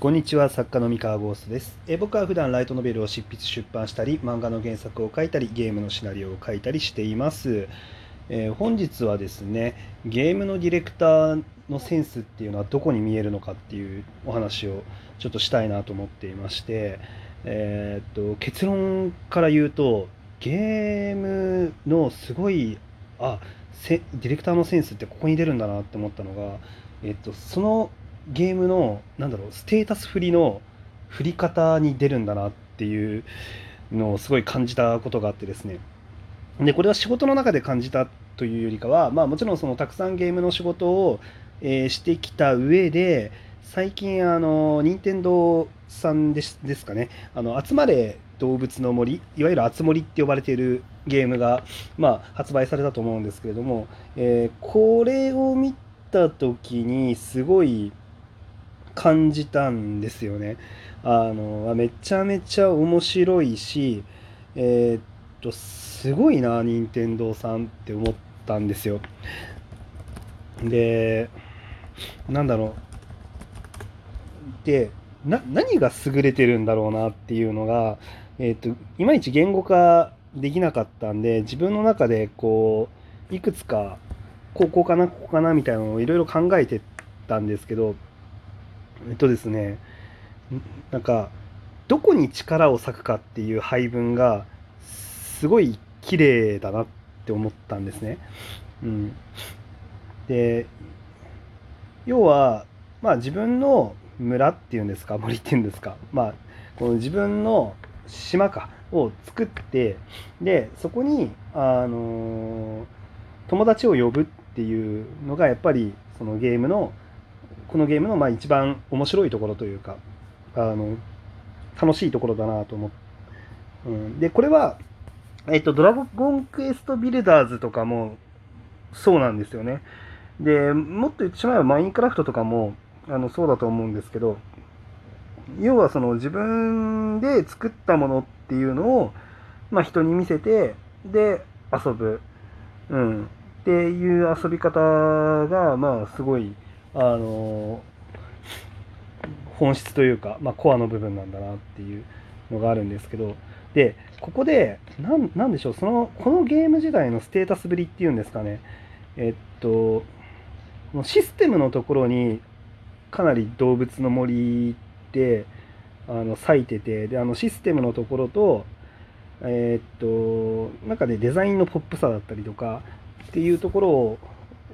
こんにちは作家の三河ゴーストです。え僕は普段ライトノベルを執筆出版したり漫画の原作を書いたりゲームのシナリオを書いたりしています、えー本日はですねゲームのディレクターのセンスっていうのはどこに見えるのかっていうお話をちょっとしたいなと思っていましてえーっと結論から言うとゲームのすごいあディレクターのセンスってここに出るんだなって思ったのが、えっと、そのゲームのなんだろうステータス振りの振り方に出るんだなっていうのをすごい感じたことがあってですね。でこれは仕事の中で感じたというよりかは、まあ、もちろんそのたくさんゲームの仕事を、えーしてきた上で最近あの任天堂さんですですかね。あの集まれ動物の森いわゆるあつ森って呼ばれているゲームが、まあ、発売されたと思うんですけれども、えーこれを見た時にすごい感じたんですよね。あのめちゃめちゃ面白いし、えーっとすごいな任天堂さんって思ったんですよ。でなんだろうで何が優れてるんだろうなっていうのが、えーっといまいち言語化できなかったんで自分の中でこういくつかこうこかなここかなみたいなのをいろいろ考えてたんですけどえっとですねなんかどこに力を割くかっていう配分がすごい綺麗だなって思ったんですね。うん、で要はまあ自分の村っていうんですか森っていうんですかまあこの自分の島かを作ってでそこにあの友達を呼ぶっていうのがやっぱりそのゲームのこのゲームのまあ一番面白いところというかあの楽しいところだなと思って、うん、でこれは、えっと、ドラゴンクエストビルダーズとかもそうなんですよね。でもっと言ってしまえばマインクラフトとかもあのそうだと思うんですけど要はその自分で作ったものっていうのを、まあ、人に見せてで遊ぶ、うん、っていう遊び方がまあすごいあの本質というか、まあ、コアの部分なんだなっていうのがあるんですけどでここでなんなんでしょうそのこのゲーム時代のステータスぶりっていうんですかね。えっとこのシステムのところにかなり動物の森ってあの咲いててであのシステムのところとえーっとなんかねデザインのポップさだったりとかっていうところを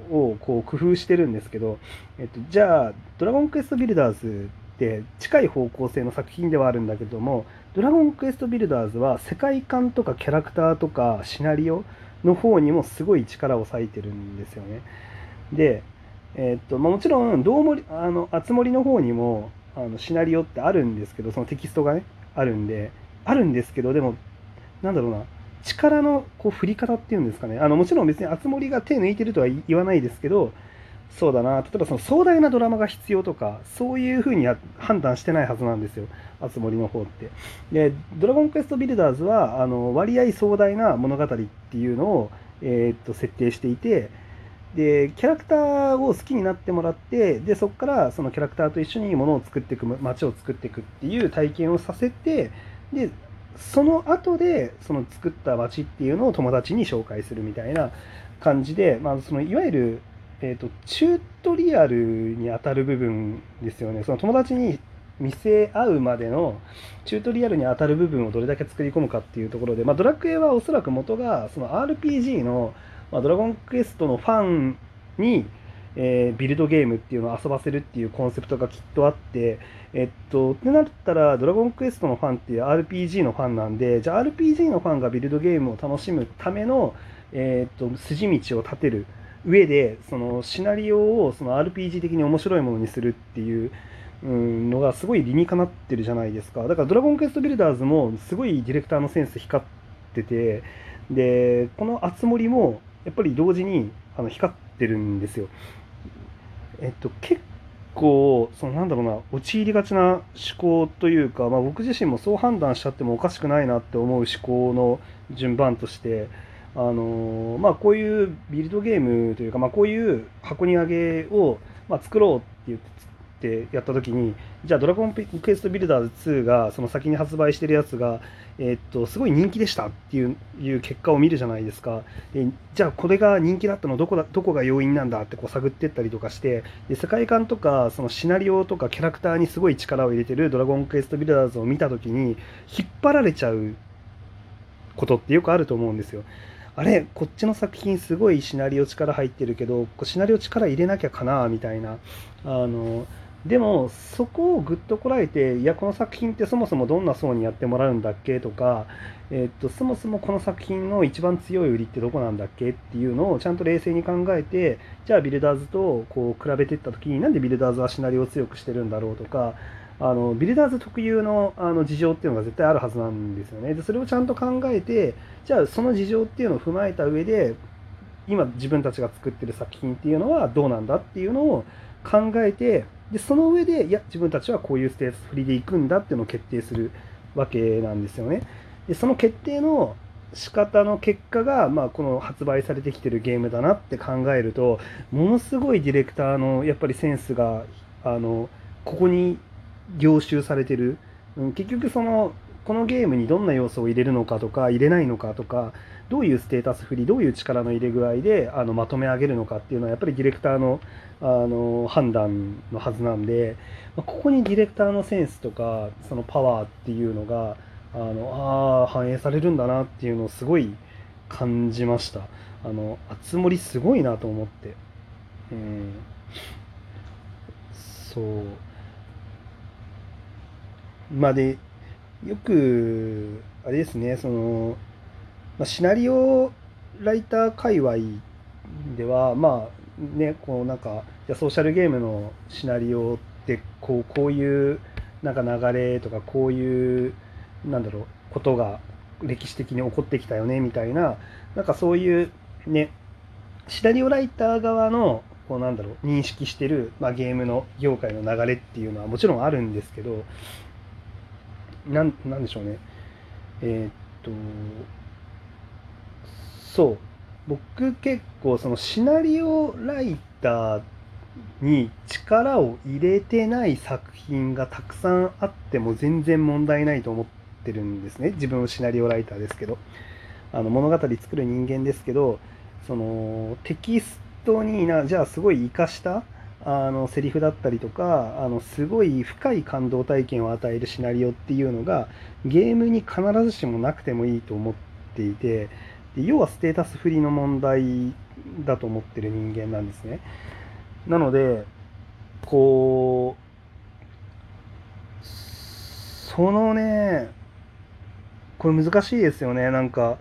をこう工夫してるんですけど、えっと、じゃあ「ドラゴンクエストビルダーズ」って近い方向性の作品ではあるんだけども「ドラゴンクエストビルダーズ」は世界観とかキャラクターとかシナリオの方にもすごい力を割いてるんですよね。で、えっとまあ、もちろんどうもあのあつ森の方にもあのシナリオってあるんですけどそのテキストがねあるんであるんですけどでもなんだろうな力のこう振り方っていうんですかね。あのもちろん別にあつ森が手抜いてるとは言わないですけどそうだな。例えばその壮大なドラマが必要とかそういうふうに判断してないはずなんですよ。あつ森の方って。で「ドラゴンクエストビルダーズは」あの割合壮大な物語っていうのを、えーっと設定していてでキャラクターを好きになってもらってでそこからそのキャラクターと一緒にものを作っていく街を作っていくっていう体験をさせてでその後でその作った街っていうのを友達に紹介するみたいな感じで、まあ、そのいわゆる、えー、とチュートリアルに当たる部分ですよね。その友達に見せ合うまでのチュートリアルに当たる部分をどれだけ作り込むかっていうところで、まあ、ドラクエはおそらく元がその RPG の、まあ、ドラゴンクエストのファンに、えービルドゲームっていうのを遊ばせるっていうコンセプトがきっとあって、えっと、ってなったら、ドラゴンクエストのファンっていう RPG のファンなんで、じゃあ RPG のファンがビルドゲームを楽しむための、えっと、筋道を立てる上で、そのシナリオをその RPG 的に面白いものにするっていう、うんのがすごい理にかなってるじゃないですか。だからドラゴンクエストビルダーズもすごいディレクターのセンス光ってて、で、このあつ森もやっぱり同時にあの光ってるんですよ。えっと、結構、そのなんだろうな、陥りがちな思考というか、まあ、僕自身もそう判断しちゃってもおかしくないなって思う思考の順番として、あのまあ、こういうビルドゲームというか、まあ、こういう箱庭ゲーを、ま、作ろうって言ってってやった時にじゃあ「ドラゴンクエストビルダーズ2」がその先に発売してるやつが、え、っとすごい人気でしたっていういう結果を見るじゃないですかでじゃあこれが人気だったのどこだどこが要因なんだってこう探ってったりとかしてで世界観とかそのシナリオとかキャラクターにすごい力を入れてる「ドラゴンクエストビルダーズ」を見た時に引っ張られちゃうことってよくあると思うんですよ。あれこっちの作品すごいシナリオ力入ってるけどシナリオ力入れなきゃかなみたいなあのでもそこをぐっとこらえていやこの作品ってそもそもどんな層にやってもらうんだっけとか、えー、っとそもそもこの作品の一番強い売りってどこなんだっけっていうのをちゃんと冷静に考えてじゃあビルダーズとこう比べていった時になんでビルダーズはシナリオを強くしてるんだろうとかあのビルダーズ特有のあの事情っていうのが絶対あるはずなんですよね。でそれをちゃんと考えてじゃあその事情っていうのを踏まえた上で今自分たちが作ってる作品っていうのはどうなんだっていうのを考えてでその上でいや自分たちはこういうステータス振りでいくんだっていうのを決定するわけなんですよね。でその決定の仕方の結果が、まあ、この発売されてきてるゲームだなって考えるとものすごいディレクターのやっぱりセンスがあのここに凝集されてる、うん、結局そのこのゲームにどんな要素を入れるのかとか入れないのかとかどういうステータス振りどういう力の入れ具合であのまとめ上げるのかっていうのはやっぱりディレクターのあの判断のはずなんでまここにディレクターのセンスとかそのパワーっていうのがあのあ反映されるんだなっていうのをすごい感じました。あの熱盛すごいなと思って。うんそう。まあで、よく、あれですね、その、まあ、シナリオライター界隈では、まあね、こうなんか、じゃソーシャルゲームのシナリオってこう、こういうなんか流れとか、こういう、なんだろう、ことが歴史的に起こってきたよねみたいな、なんかそういうね、シナリオライター側のこうなんだろう認識してる、まあ、ゲームの業界の流れっていうのはもちろんあるんですけどなんなんでしょうね。えー、っとそう。僕結構そのシナリオライターに力を入れてない作品がたくさんあっても全然問題ないと思ってるんですね。自分はシナリオライターですけど。あの物語作る人間ですけどそのテキストになじゃあすごい生かしたあのセリフだったりとかあのすごい深い感動体験を与えるシナリオっていうのがゲームに必ずしもなくてもいいと思っていて要はステータス振りの問題だと思ってる人間なんですね。なのでこうそのねこれ難しいですよねなんか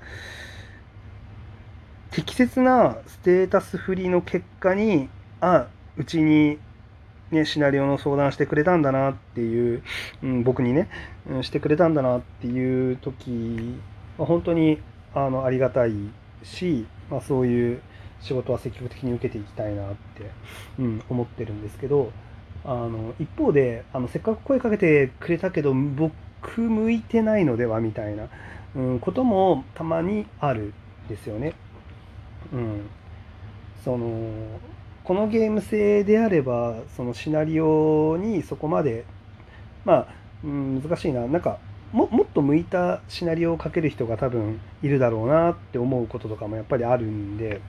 適切なステータス振りの結果にあうちに、ね、シナリオの相談してくれたんだなっていう、うん、僕にね、うん、してくれたんだなっていう時は本当にあのありがたいし、まあ、そういう仕事は積極的に受けていきたいなって、うん、思ってるんですけどあの一方であのせっかく声かけてくれたけど僕向いてないのではみたいな、うん、こともたまにあるですよね。うん、そのこのゲーム性であればそのシナリオにそこまでまあ、うん、難しいななんかももっと向いたシナリオをかける人が多分いるだろうなって思うこととかもやっぱりあるんで。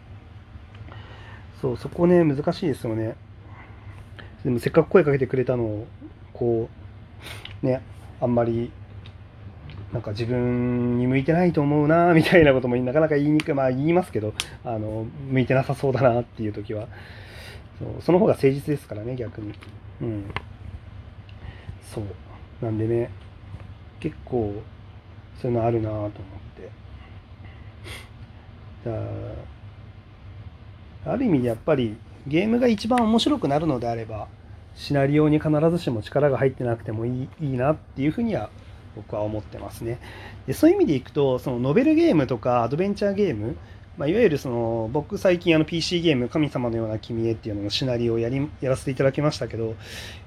そうそこね難しいですよね。でもせっかく声かけてくれたのをこうねあんまりなんか自分に向いてないと思うなみたいなこともなかなか言いにくいまあ言いますけどあの向いてなさそうだなっていう時は。そうその方が誠実ですからね逆に。うん。そう。なんでね結構そういうのあるなと思って。だある意味でやっぱりゲームが一番面白くなるのであればシナリオに必ずしも力が入ってなくてもいいいいなっていうふうには僕は思ってますね。でそういう意味でいくとそのノベルゲームとかアドベンチャーゲームまあ、いわゆるその僕最近あの PC ゲーム「神様のような君へ」っていうののシナリオをやりやらせていただきましたけど、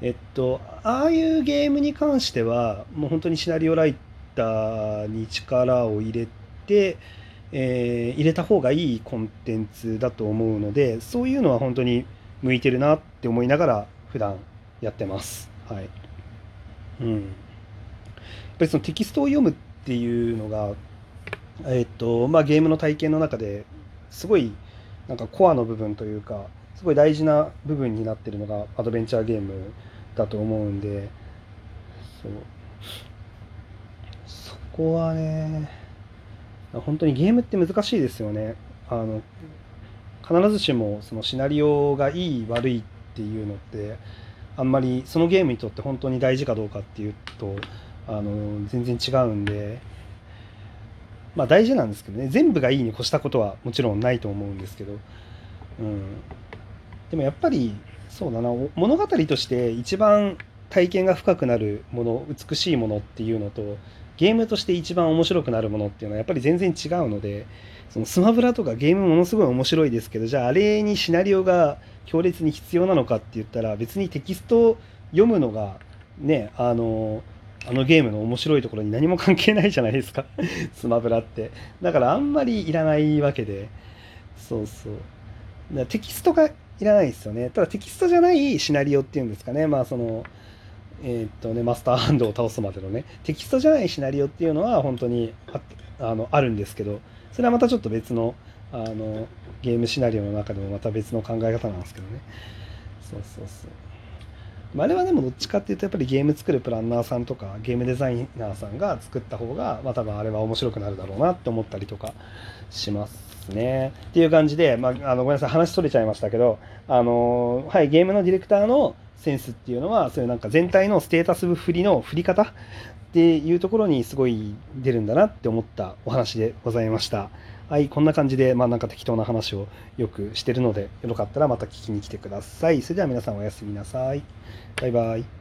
えっと、ああいうゲームに関してはもう本当にシナリオライターに力を入れて、えー、入れた方がいいコンテンツだと思うのでそういうのは本当に向いてるなって思いながら普段やってます。はい。うん。やっぱりそのテキストを読むっていうのがえっとまあゲームの体験の中ですごいなんかコアの部分というかすごい大事な部分になってるのがアドベンチャーゲームだと思うんでそう。そこはね本当にゲームって難しいですよね。あの必ずしもそのシナリオがいい悪いっていうのってあんまりそのゲームにとって本当に大事かどうかっていうとあの全然違うんでまあ大事なんですけどね。全部がいいに越したことはもちろんないと思うんですけど、うん、でもやっぱりそうだな。物語として一番体験が深くなるもの美しいものっていうのとゲームとして一番面白くなるものっていうのはやっぱり全然違うのでそのスマブラとかゲームものすごい面白いですけどじゃああれにシナリオが強烈に必要なのかって言ったら別にテキスト読むのがねあのあのゲームの面白いところに何も関係ないじゃないですか。スマブラって。だからあんまりいらないわけで。そうそう。だからテキストがいらないですよね。ただテキストじゃないシナリオっていうんですかね。まあそのえー、っとねマスターハンドを倒すまでのね。テキストじゃないシナリオっていうのは本当にあのあるんですけど。それはまたちょっと別のあのゲームシナリオの中でもまた別の考え方なんですけどね。そうそうそう。まあれはでもどっちかっていうとやっぱりゲーム作るプランナーさんとかゲームデザイナーさんが作った方が、まあ、多分あれは面白くなるだろうなって思ったりとかしますね。っていう感じで、まあ、あのごめんなさい話取れちゃいましたけどあの、はい、ゲームのディレクターのセンスっていうのはそういうなんか全体のステータス振りの振り方っていうところにすごい出るんだなって思ったお話でございました。はい、こんな感じで、まあなんか適当な話をよくしてるので、よかったらまた聞きに来てください。それでは皆さんおやすみなさい。バイバイ。